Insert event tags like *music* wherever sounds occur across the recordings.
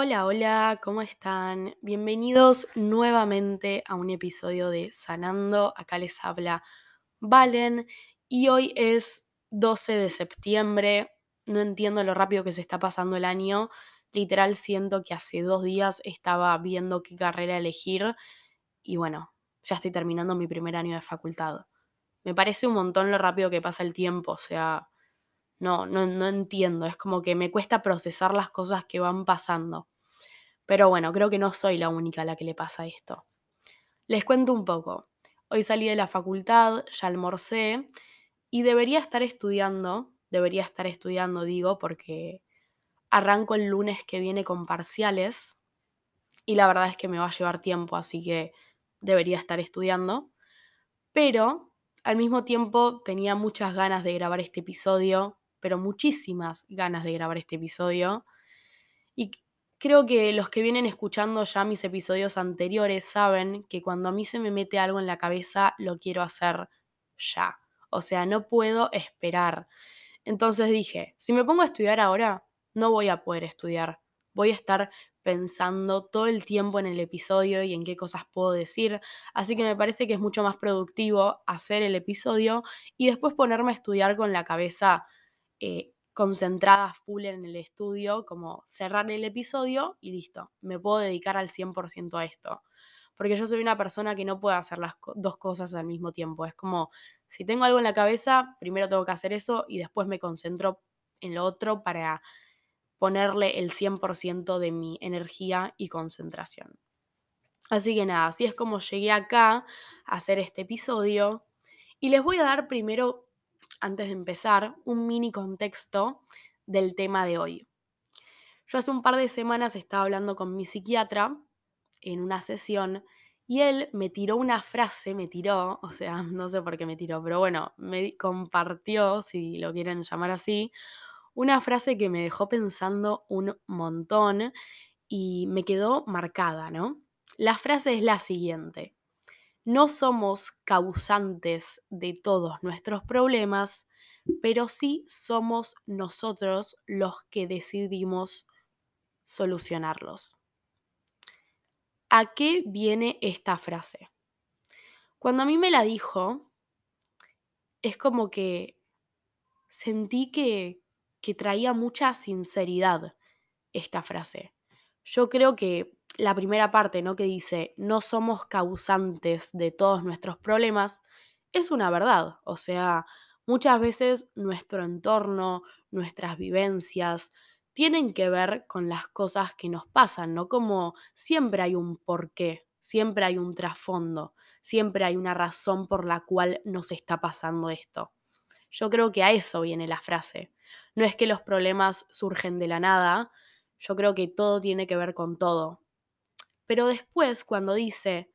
Hola, hola, ¿cómo están? Bienvenidos nuevamente a un episodio de Sanando. Acá les habla Valen y hoy es 12 de septiembre. No entiendo lo rápido que se está pasando el año. Literal siento que hace dos días estaba viendo qué carrera elegir y bueno, ya estoy terminando mi primer año de facultad. Me parece un montón lo rápido que pasa el tiempo, o sea, no, no, no entiendo, es como que me cuesta procesar las cosas que van pasando. Pero bueno, creo que no soy la única a la que le pasa esto. Les cuento un poco. Hoy salí de la facultad, ya almorcé y debería estar estudiando, debería estar estudiando, digo, porque arranco el lunes que viene con parciales y la verdad es que me va a llevar tiempo, así que debería estar estudiando. Pero al mismo tiempo tenía muchas ganas de grabar este episodio pero muchísimas ganas de grabar este episodio. Y creo que los que vienen escuchando ya mis episodios anteriores saben que cuando a mí se me mete algo en la cabeza, lo quiero hacer ya. O sea, no puedo esperar. Entonces dije, si me pongo a estudiar ahora, no voy a poder estudiar. Voy a estar pensando todo el tiempo en el episodio y en qué cosas puedo decir. Así que me parece que es mucho más productivo hacer el episodio y después ponerme a estudiar con la cabeza eh, concentrada full en el estudio, como cerrar el episodio y listo, me puedo dedicar al 100% a esto. Porque yo soy una persona que no puede hacer las dos cosas al mismo tiempo. Es como, si tengo algo en la cabeza, primero tengo que hacer eso y después me concentro en lo otro para ponerle el 100% de mi energía y concentración. Así que nada, así es como llegué acá a hacer este episodio. Y les voy a dar primero antes de empezar, un mini contexto del tema de hoy. Yo hace un par de semanas estaba hablando con mi psiquiatra en una sesión y él me tiró una frase, me tiró, o sea, *laughs* no sé por qué me tiró, pero bueno, me compartió, si lo quieren llamar así, una frase que me dejó pensando un montón y me quedó marcada, ¿no? La frase es la siguiente. No somos causantes de todos nuestros problemas, pero sí somos nosotros los que decidimos solucionarlos. ¿A qué viene esta frase? Cuando a mí me la dijo, es como que sentí que, que traía mucha sinceridad esta frase. Yo creo que la primera parte, ¿no? Que dice, no somos causantes de todos nuestros problemas, es una verdad. O sea, muchas veces nuestro entorno, nuestras vivencias, tienen que ver con las cosas que nos pasan, ¿no? Como siempre hay un porqué, siempre hay un trasfondo, siempre hay una razón por la cual nos está pasando esto. Yo creo que a eso viene la frase. No es que los problemas surgen de la nada, yo creo que todo tiene que ver con todo. Pero después, cuando dice,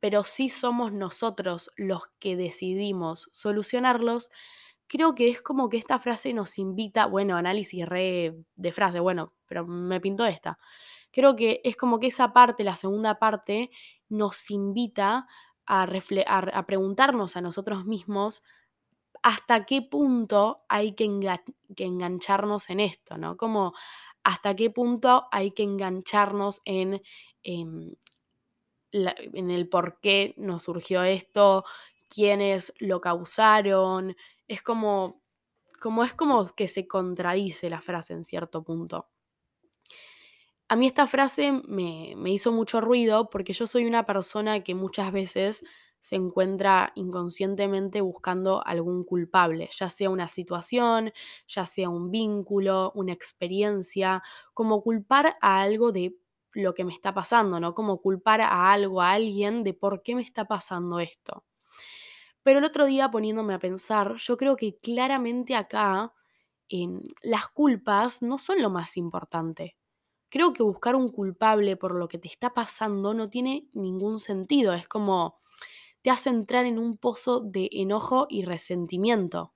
pero sí somos nosotros los que decidimos solucionarlos, creo que es como que esta frase nos invita, bueno, análisis re de frase, bueno, pero me pintó esta. Creo que es como que esa parte, la segunda parte, nos invita a, a preguntarnos a nosotros mismos hasta qué punto hay que, que engancharnos en esto, ¿no? Como hasta qué punto hay que engancharnos en Em, en el por qué nos surgió esto, quiénes lo causaron. Es como, como es como que se contradice la frase en cierto punto. A mí esta frase me, me hizo mucho ruido porque yo soy una persona que muchas veces se encuentra inconscientemente buscando algún culpable, ya sea una situación, ya sea un vínculo, una experiencia, como culpar a algo de lo que me está pasando, ¿no? Como culpar a algo, a alguien de por qué me está pasando esto. Pero el otro día poniéndome a pensar, yo creo que claramente acá em, las culpas no son lo más importante. Creo que buscar un culpable por lo que te está pasando no tiene ningún sentido. Es como te hace entrar en un pozo de enojo y resentimiento.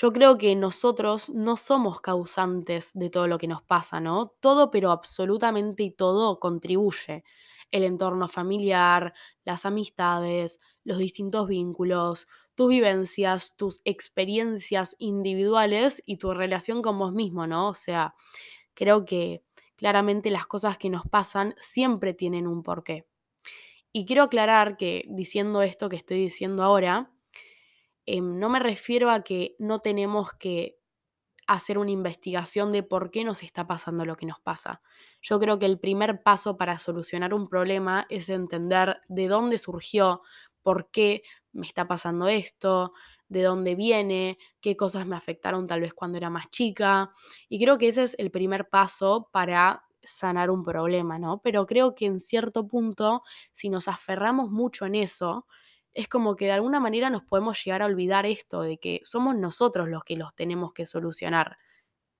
Yo creo que nosotros no somos causantes de todo lo que nos pasa, ¿no? Todo, pero absolutamente todo contribuye. El entorno familiar, las amistades, los distintos vínculos, tus vivencias, tus experiencias individuales y tu relación con vos mismo, ¿no? O sea, creo que, claramente las cosas que nos pasan siempre tienen un porqué. Y quiero aclarar que diciendo esto que estoy diciendo ahora, em, no me refiero a que no tenemos que hacer una investigación de por qué nos está pasando lo que nos pasa. Yo creo que el primer paso para solucionar un problema es entender de dónde surgió, por qué me está pasando esto, de dónde viene, qué cosas me afectaron tal vez cuando era más chica. Y creo que ese es el primer paso para sanar un problema, ¿no? Pero creo que en cierto punto, si nos aferramos mucho en eso, es como que de alguna manera nos podemos llegar a olvidar esto, de que somos nosotros los que los tenemos que solucionar.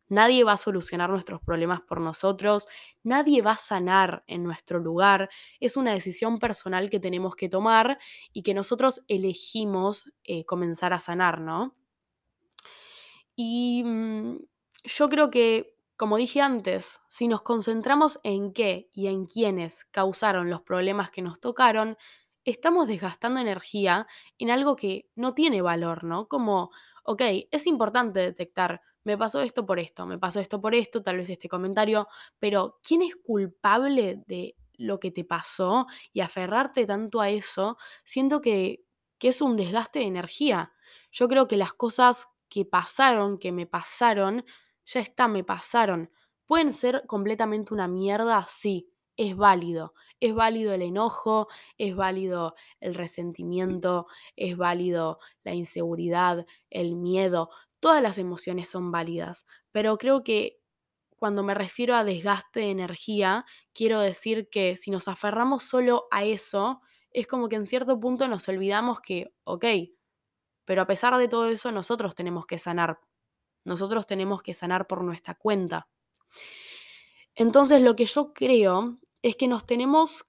Nadie va a solucionar nuestros problemas por nosotros, nadie va a sanar en nuestro lugar. Es una decisión personal que tenemos que tomar y que nosotros elegimos eh, comenzar a sanar, ¿no? Y mm, yo creo que, como dije antes, si nos concentramos en qué y en quiénes causaron los problemas que nos tocaron, estamos desgastando energía en algo que no tiene valor, ¿no? Como, ok, es importante detectar, me pasó esto por esto, me pasó esto por esto, tal vez este comentario, pero ¿quién es culpable de lo que te pasó y aferrarte tanto a eso? Siento que, que es un desgaste de energía. Yo creo que las cosas que pasaron, que me pasaron, ya está, me pasaron. ¿Pueden ser completamente una mierda? Sí, es válido. Es válido el enojo, es válido el resentimiento, es válido la inseguridad, el miedo. Todas las emociones son válidas, pero creo que cuando me refiero a desgaste de energía, quiero decir que si nos aferramos solo a eso, es como que en cierto punto nos olvidamos que, ok, pero a pesar de todo eso, nosotros tenemos que sanar. Nosotros tenemos que sanar por nuestra cuenta. Entonces, lo que yo creo es que nos tenemos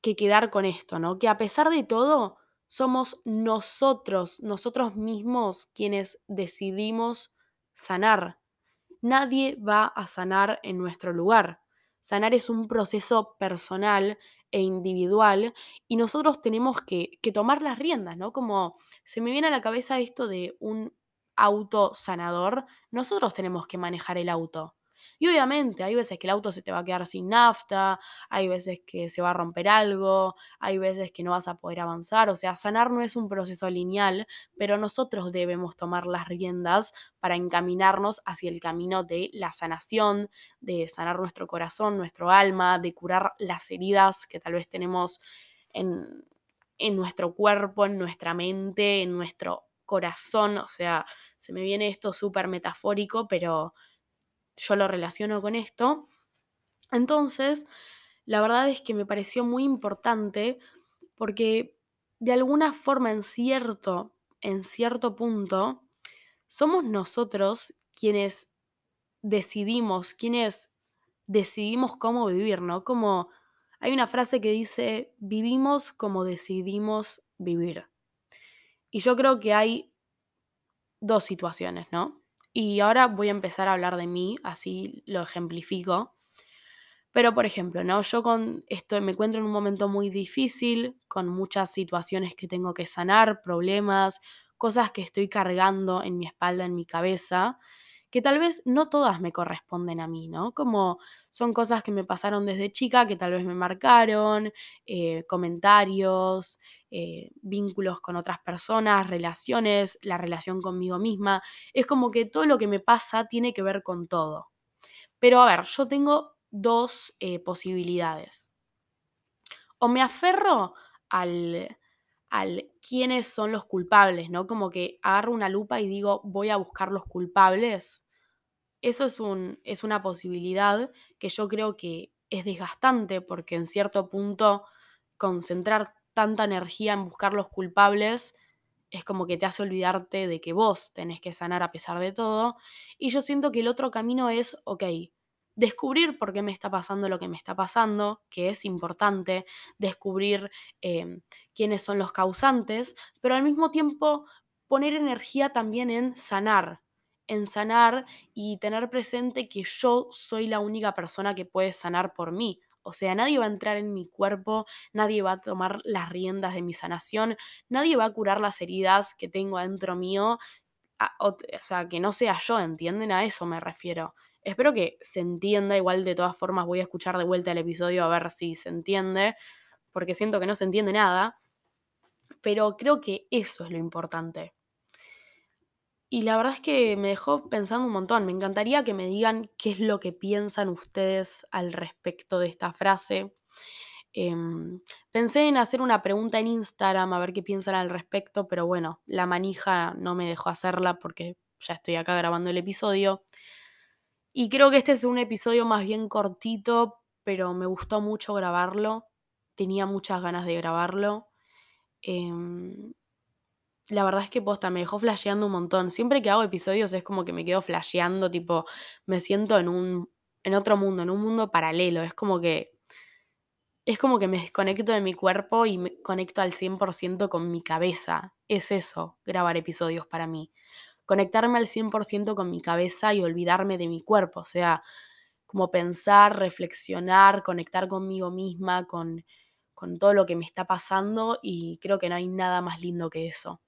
que quedar con esto, ¿no? Que a pesar de todo, somos nosotros, nosotros mismos quienes decidimos sanar. Nadie va a sanar en nuestro lugar. Sanar es un proceso personal e individual y nosotros tenemos que, que, tomar las riendas, ¿no? Como se me viene a la cabeza esto de un auto sanador, nosotros tenemos que manejar el auto. Y obviamente hay veces que el auto se te va a quedar sin nafta, hay veces que se va a romper algo, hay veces que no vas a poder avanzar, o sea, sanar no es un proceso lineal, pero nosotros debemos tomar las riendas para encaminarnos hacia el camino de la sanación, de sanar nuestro corazón, nuestro alma, de curar las heridas que tal vez tenemos en, en nuestro cuerpo, en nuestra mente, en nuestro corazón, o sea, se me viene esto súper metafórico, pero yo lo relaciono con esto. Entonces, la verdad es que me pareció muy importante porque de alguna forma en cierto, en cierto punto, somos nosotros quienes decidimos, quienes decidimos cómo vivir, ¿no? Como hay una frase que dice, vivimos como decidimos vivir. Y yo creo que hay dos situaciones, ¿no? Y ahora voy a empezar a hablar de mí, así lo ejemplifico. Pero, por ejemplo, ¿no? Yo con esto me encuentro en un momento muy difícil, con muchas situaciones que tengo que sanar, problemas, cosas que estoy cargando en mi espalda, en mi cabeza, que tal vez no todas me corresponden a mí, ¿no? Como son cosas que me pasaron desde chica, que tal vez me marcaron, eh, comentarios, eh, vínculos con otras personas, relaciones, la relación conmigo misma. Es como que todo lo que me pasa tiene que ver con todo. Pero a ver, yo tengo dos eh, posibilidades. O me aferro al, al quiénes son los culpables, ¿no? Como que agarro una lupa y digo, voy a buscar los culpables eso es, un, es una posibilidad que yo creo que es desgastante porque en cierto punto concentrar tanta energía en buscar los culpables es como que te hace olvidarte de que vos tenés que sanar a pesar de todo. Y yo siento que el otro camino es, ok, descubrir por qué me está pasando lo que me está pasando, que es importante, descubrir em, quiénes son los causantes, pero al mismo tiempo poner energía también en sanar, en sanar y tener presente que yo soy la única persona que puede sanar por mí. O sea, nadie va a entrar en mi cuerpo, nadie va a tomar las riendas de mi sanación, nadie va a curar las heridas que tengo adentro mío, o, sea, que no sea yo, ¿entienden? A eso me refiero. Espero que se entienda, igual de todas formas voy a escuchar de vuelta el episodio a ver si se entiende, porque siento que no se entiende nada, pero creo que eso es lo importante. Y la verdad es que me dejó pensando un montón. Me encantaría que me digan qué es lo que piensan ustedes al respecto de esta frase. Em, pensé en hacer una pregunta en Instagram a ver qué piensan al respecto, pero bueno, la manija no me dejó hacerla porque ya estoy acá grabando el episodio. Y creo que este es un episodio más bien cortito, pero me gustó mucho grabarlo. Tenía muchas ganas de grabarlo. Em, la verdad es que posta, me dejó flasheando un montón. Siempre que hago episodios es como que me quedo flasheando, tipo, me siento en un. en otro mundo, en un mundo paralelo. Es como que. Es como que me desconecto de mi cuerpo y me conecto al 100% con mi cabeza. Es eso, grabar episodios para mí. Conectarme al 100% con mi cabeza y olvidarme de mi cuerpo. O sea, como pensar, reflexionar, conectar conmigo misma, con, con todo lo que me está pasando y creo que no hay nada más lindo que eso.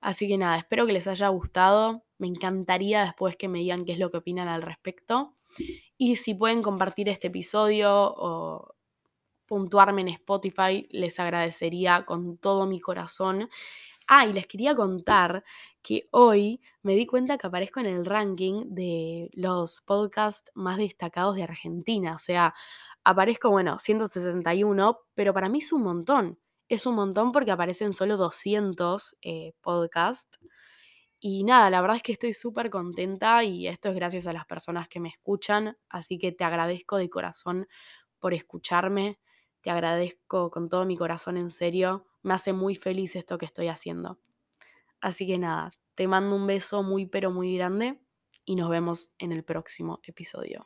Así que nada, espero que les haya gustado. Me encantaría después que me digan qué es lo que opinan al respecto. Y si pueden compartir este episodio o puntuarme en Spotify, les agradecería con todo mi corazón. Ah, y les quería contar que hoy me di cuenta que aparezco en el ranking de los podcasts más destacados de Argentina. O sea, aparezco, bueno, 161, pero para mí es un montón es un montón porque aparecen solo 200 eh, podcasts. Y nada, la verdad es que estoy súper contenta y esto es gracias a las personas que me escuchan, así que te agradezco de corazón por escucharme, te agradezco con todo mi corazón en serio, me hace muy feliz esto que estoy haciendo. Así que nada, te mando un beso muy pero muy grande y nos vemos en el próximo episodio.